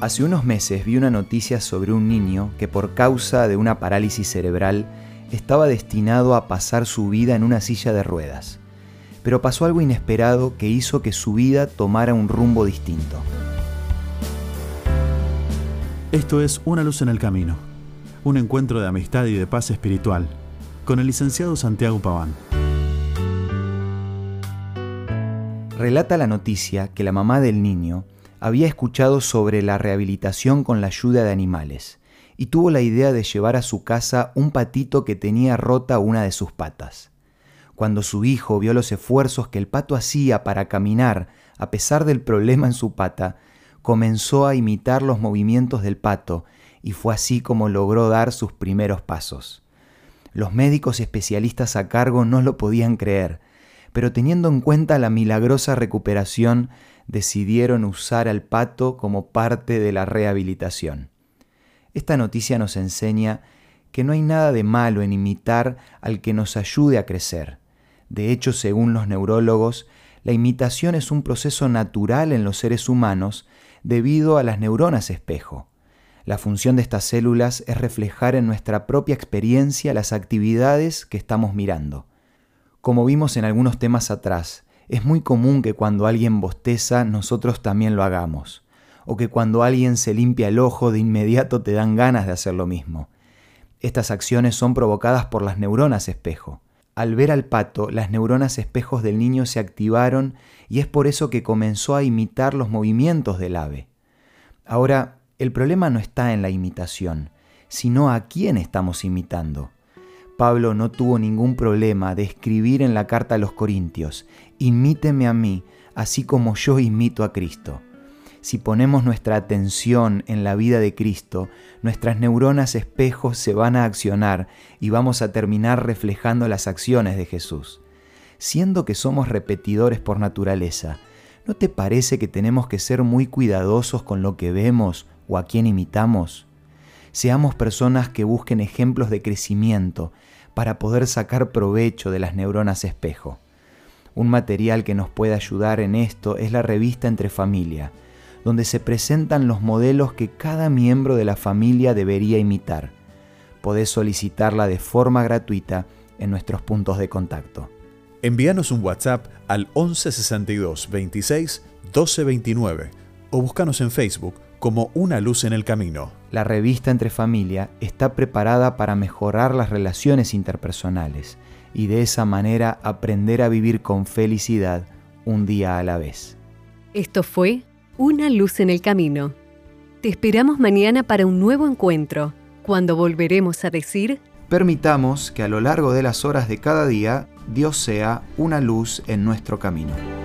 Hace unos meses vi una noticia sobre un niño que por causa de una parálisis cerebral estaba destinado a pasar su vida en una silla de ruedas. Pero pasó algo inesperado que hizo que su vida tomara un rumbo distinto. Esto es Una luz en el camino, un encuentro de amistad y de paz espiritual, con el licenciado Santiago Paván. Relata la noticia que la mamá del niño había escuchado sobre la rehabilitación con la ayuda de animales y tuvo la idea de llevar a su casa un patito que tenía rota una de sus patas. Cuando su hijo vio los esfuerzos que el pato hacía para caminar a pesar del problema en su pata, comenzó a imitar los movimientos del pato y fue así como logró dar sus primeros pasos. Los médicos especialistas a cargo no lo podían creer, pero teniendo en cuenta la milagrosa recuperación decidieron usar al pato como parte de la rehabilitación. Esta noticia nos enseña que no hay nada de malo en imitar al que nos ayude a crecer. De hecho, según los neurólogos, la imitación es un proceso natural en los seres humanos debido a las neuronas espejo. La función de estas células es reflejar en nuestra propia experiencia las actividades que estamos mirando. Como vimos en algunos temas atrás, es muy común que cuando alguien bosteza nosotros también lo hagamos, o que cuando alguien se limpia el ojo de inmediato te dan ganas de hacer lo mismo. Estas acciones son provocadas por las neuronas espejo. Al ver al pato, las neuronas espejos del niño se activaron y es por eso que comenzó a imitar los movimientos del ave. Ahora, el problema no está en la imitación, sino a quién estamos imitando. Pablo no tuvo ningún problema de escribir en la carta a los Corintios, imíteme a mí, así como yo imito a Cristo. Si ponemos nuestra atención en la vida de Cristo, nuestras neuronas espejos se van a accionar y vamos a terminar reflejando las acciones de Jesús. Siendo que somos repetidores por naturaleza, ¿no te parece que tenemos que ser muy cuidadosos con lo que vemos o a quién imitamos? Seamos personas que busquen ejemplos de crecimiento para poder sacar provecho de las neuronas espejo. Un material que nos puede ayudar en esto es la revista Entre Familia, donde se presentan los modelos que cada miembro de la familia debería imitar. Podés solicitarla de forma gratuita en nuestros puntos de contacto. Envíanos un WhatsApp al 1162 26 1229 o búscanos en Facebook como Una Luz en el Camino. La revista Entre Familia está preparada para mejorar las relaciones interpersonales y de esa manera aprender a vivir con felicidad un día a la vez. Esto fue Una Luz en el Camino. Te esperamos mañana para un nuevo encuentro, cuando volveremos a decir... Permitamos que a lo largo de las horas de cada día Dios sea una luz en nuestro camino.